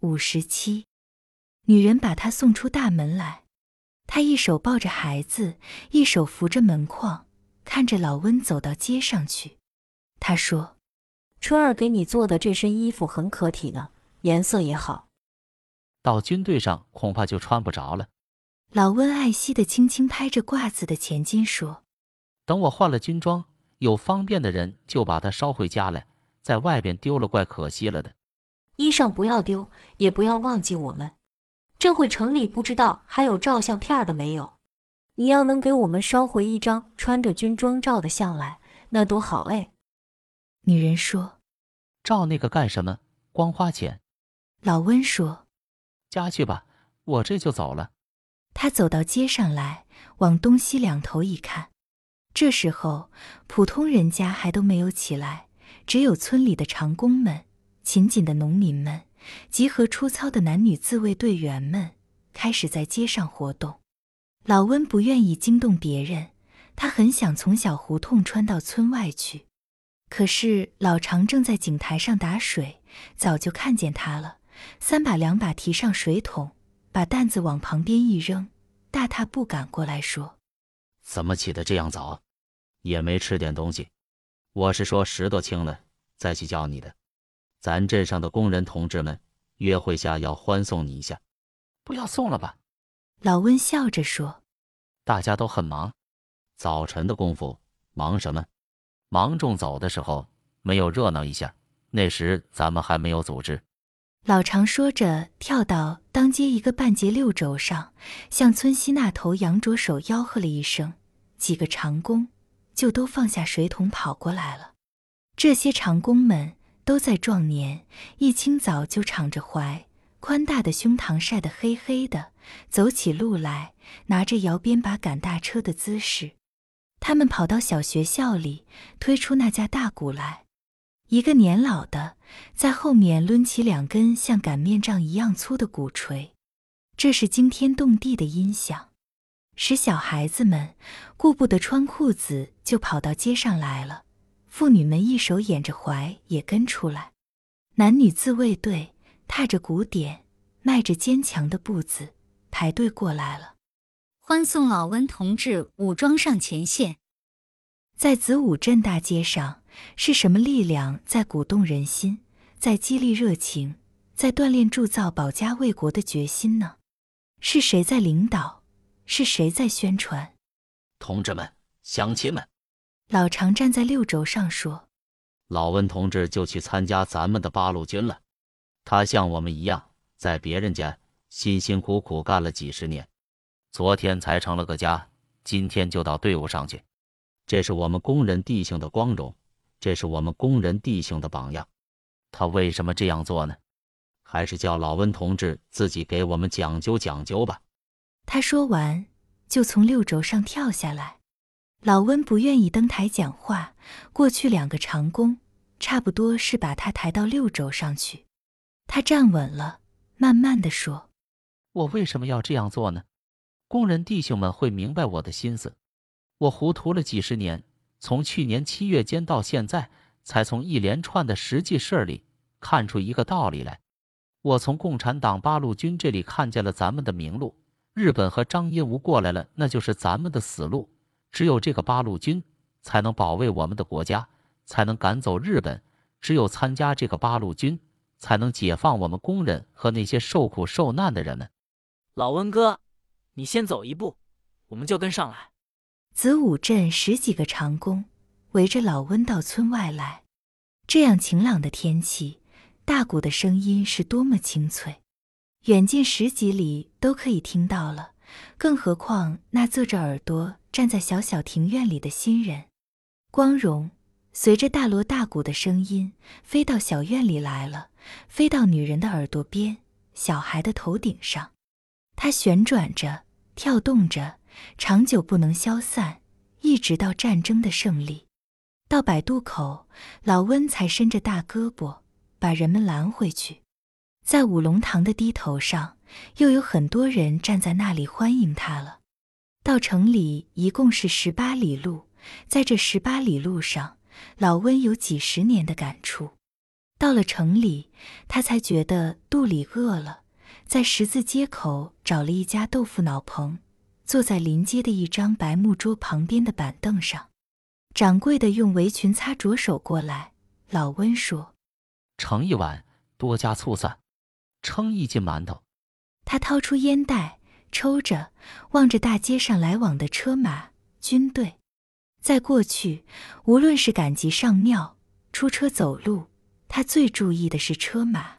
五十七，女人把他送出大门来，他一手抱着孩子，一手扶着门框，看着老温走到街上去。他说：“春儿给你做的这身衣服很可体呢，颜色也好。到军队上恐怕就穿不着了。”老温爱惜的轻轻拍着褂子的前襟，说：“等我换了军装，有方便的人就把它捎回家来，在外边丢了怪可惜了的。衣裳不要丢，也不要忘记我们。这会城里不知道还有照相片的没有？你要能给我们捎回一张穿着军装照的相来，那多好哎。”女人说：“照那个干什么？光花钱。”老温说：“家去吧，我这就走了。”他走到街上来，往东西两头一看。这时候，普通人家还都没有起来，只有村里的长工们、勤谨的农民们，集合出操的男女自卫队员们，开始在街上活动。老温不愿意惊动别人，他很想从小胡同穿到村外去。可是老常正在井台上打水，早就看见他了，三把两把提上水桶。把担子往旁边一扔，大踏步赶过来，说：“怎么起得这样早？也没吃点东西。我是说石头轻了再去叫你的。咱镇上的工人同志们约会下要欢送你一下，不要送了吧？”老温笑着说：“大家都很忙，早晨的功夫忙什么？芒种走的时候没有热闹一下，那时咱们还没有组织。”老常说着，跳到当街一个半截六轴上，向村西那头扬着手吆喝了一声，几个长工就都放下水桶跑过来了。这些长工们都在壮年，一清早就敞着怀，宽大的胸膛晒得黑黑的，走起路来拿着摇鞭把赶大车的姿势。他们跑到小学校里，推出那架大鼓来。一个年老的在后面抡起两根像擀面杖一样粗的鼓槌，这是惊天动地的音响，使小孩子们顾不得穿裤子就跑到街上来了。妇女们一手掩着怀也跟出来，男女自卫队踏着鼓点，迈着坚强的步子排队过来了，欢送老温同志武装上前线。在子午镇大街上，是什么力量在鼓动人心，在激励热情，在锻炼铸造保家卫国的决心呢？是谁在领导？是谁在宣传？同志们，乡亲们，老常站在六轴上说：“老温同志就去参加咱们的八路军了。他像我们一样，在别人家辛辛苦苦干了几十年，昨天才成了个家，今天就到队伍上去。”这是我们工人弟兄的光荣，这是我们工人弟兄的榜样。他为什么这样做呢？还是叫老温同志自己给我们讲究讲究吧。他说完，就从六轴上跳下来。老温不愿意登台讲话，过去两个长工差不多是把他抬到六轴上去。他站稳了，慢慢的说：“我为什么要这样做呢？工人弟兄们会明白我的心思。”我糊涂了几十年，从去年七月间到现在，才从一连串的实际事儿里看出一个道理来。我从共产党八路军这里看见了咱们的明路，日本和张英无过来了，那就是咱们的死路。只有这个八路军才能保卫我们的国家，才能赶走日本。只有参加这个八路军，才能解放我们工人和那些受苦受难的人们。老温哥，你先走一步，我们就跟上来。子午镇十几个长工围着老温到村外来。这样晴朗的天气，大鼓的声音是多么清脆，远近十几里都可以听到了。更何况那侧着耳朵站在小小庭院里的新人，光荣随着大锣大鼓的声音飞到小院里来了，飞到女人的耳朵边，小孩的头顶上，它旋转着，跳动着。长久不能消散，一直到战争的胜利。到百渡口，老温才伸着大胳膊把人们拦回去。在五龙堂的堤头上，又有很多人站在那里欢迎他了。到城里一共是十八里路，在这十八里路上，老温有几十年的感触。到了城里，他才觉得肚里饿了，在十字街口找了一家豆腐脑棚，坐在临街的一张白木桌旁边的板凳上。掌柜的用围裙擦着手过来，老温说：“盛一碗，多加醋蒜，称一斤馒头。”他掏出烟袋，抽着，望着大街上来往的车马军队。在过去，无论是赶集上庙、出车走路，他最注意的是车马、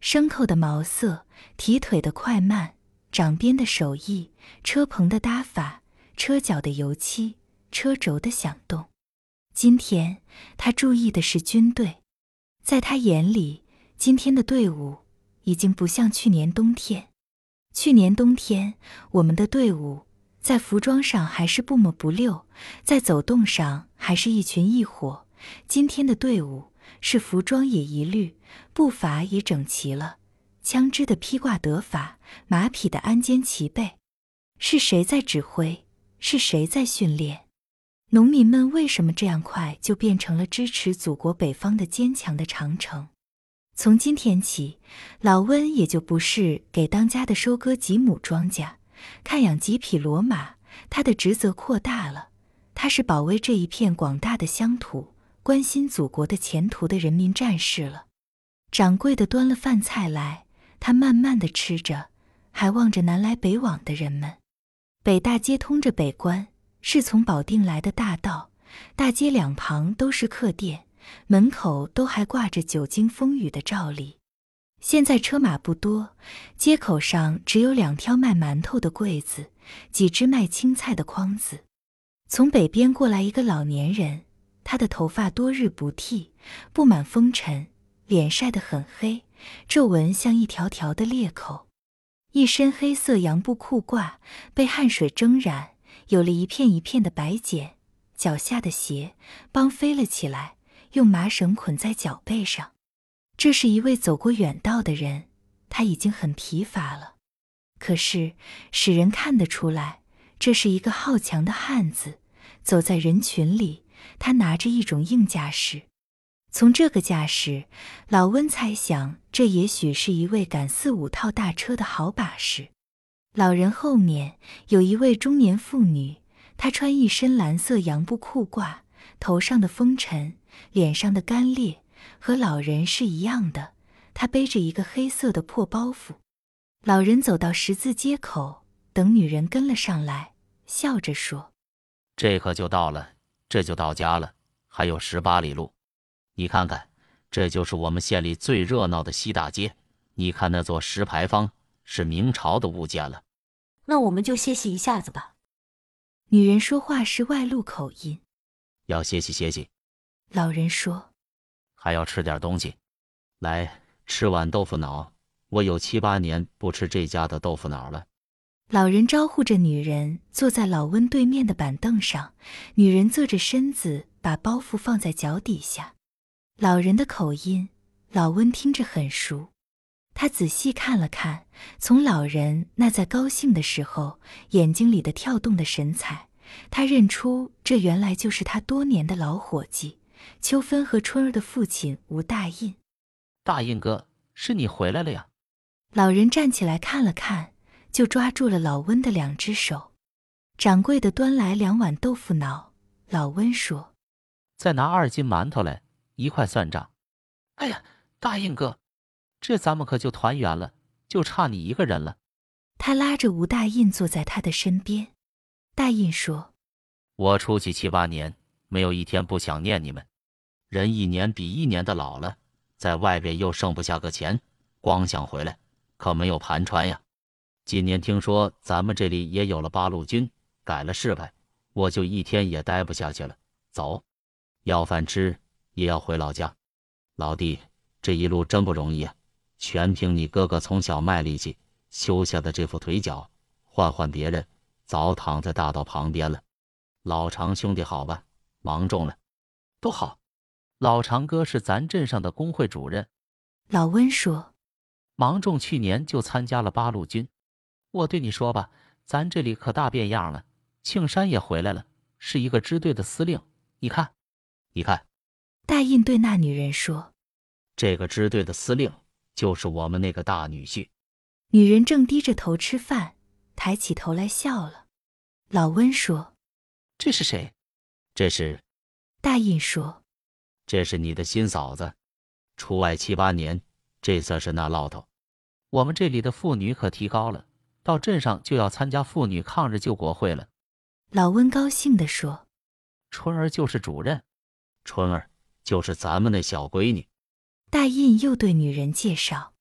牲口的毛色、蹄腿的快慢、掌边的手艺、车棚的搭法、车脚的油漆、车轴的响动。今天他注意的是军队，在他眼里，今天的队伍已经不像去年冬天。去年冬天，我们的队伍在服装上还是不抹不溜，在走动上还是一群一伙。今天的队伍是服装也一律，步伐也整齐了，枪支的披挂得法，马匹的鞍肩齐备。是谁在指挥？是谁在训练？农民们为什么这样快就变成了支持祖国北方的坚强的长城？从今天起，老温也就不是给当家的收割几亩庄稼、看养几匹骡马，他的职责扩大了，他是保卫这一片广大的乡土、关心祖国的前途的人民战士了。掌柜的端了饭菜来，他慢慢的吃着，还望着南来北往的人们。北大街通着北关，是从保定来的大道，大街两旁都是客店。门口都还挂着久经风雨的照例。现在车马不多，街口上只有两挑卖馒头的柜子，几只卖青菜的筐子。从北边过来一个老年人，他的头发多日不剃，布满风尘，脸晒得很黑，皱纹像一条条的裂口。一身黑色洋布裤褂被汗水蒸染，有了一片一片的白茧。脚下的鞋帮飞了起来。用麻绳捆在脚背上，这是一位走过远道的人，他已经很疲乏了。可是使人看得出来，这是一个好强的汉子。走在人群里，他拿着一种硬架势。从这个架势，老温猜想，这也许是一位赶四五套大车的好把式。老人后面有一位中年妇女，她穿一身蓝色洋布裤褂，头上的风尘。脸上的干裂和老人是一样的，他背着一个黑色的破包袱。老人走到十字街口，等女人跟了上来，笑着说：“这可就到了，这就到家了，还有十八里路。你看看，这就是我们县里最热闹的西大街。你看那座石牌坊，是明朝的物件了。那我们就歇息一下子吧。”女人说话是外露口音，要歇息歇息。老人说：“还要吃点东西，来吃碗豆腐脑。我有七八年不吃这家的豆腐脑了。”老人招呼着女人坐在老温对面的板凳上，女人侧着身子，把包袱放在脚底下。老人的口音，老温听着很熟。他仔细看了看，从老人那在高兴的时候眼睛里的跳动的神采，他认出这原来就是他多年的老伙计。秋芬和春儿的父亲吴大印，大印哥，是你回来了呀！老人站起来看了看，就抓住了老温的两只手。掌柜的端来两碗豆腐脑，老温说：“再拿二斤馒头来，一块算账。”哎呀，大印哥，这咱们可就团圆了，就差你一个人了。他拉着吴大印坐在他的身边。大印说：“我出去七八年，没有一天不想念你们。”人一年比一年的老了，在外边又剩不下个钱，光想回来，可没有盘缠呀。今年听说咱们这里也有了八路军，改了示派，我就一天也待不下去了。走，要饭吃也要回老家。老弟，这一路真不容易啊，全凭你哥哥从小卖力气修下的这副腿脚，换换别人，早躺在大道旁边了。老常兄弟好吧？忙中了，都好。老长哥是咱镇上的工会主任，老温说：“芒种去年就参加了八路军。我对你说吧，咱这里可大变样了。庆山也回来了，是一个支队的司令。你看，你看。”大印对那女人说：“这个支队的司令就是我们那个大女婿。女人正低着头吃饭，抬起头来笑了。老温说这是谁？这是，：“大印说，这是你的新嫂子，出外七八年，这算是那唠头。我们这里的妇女可提高了，到镇上就要参加妇女抗日救国会了。老温高兴地说。春儿就是主任，春儿就是咱们那小闺女。大印又对女人介绍。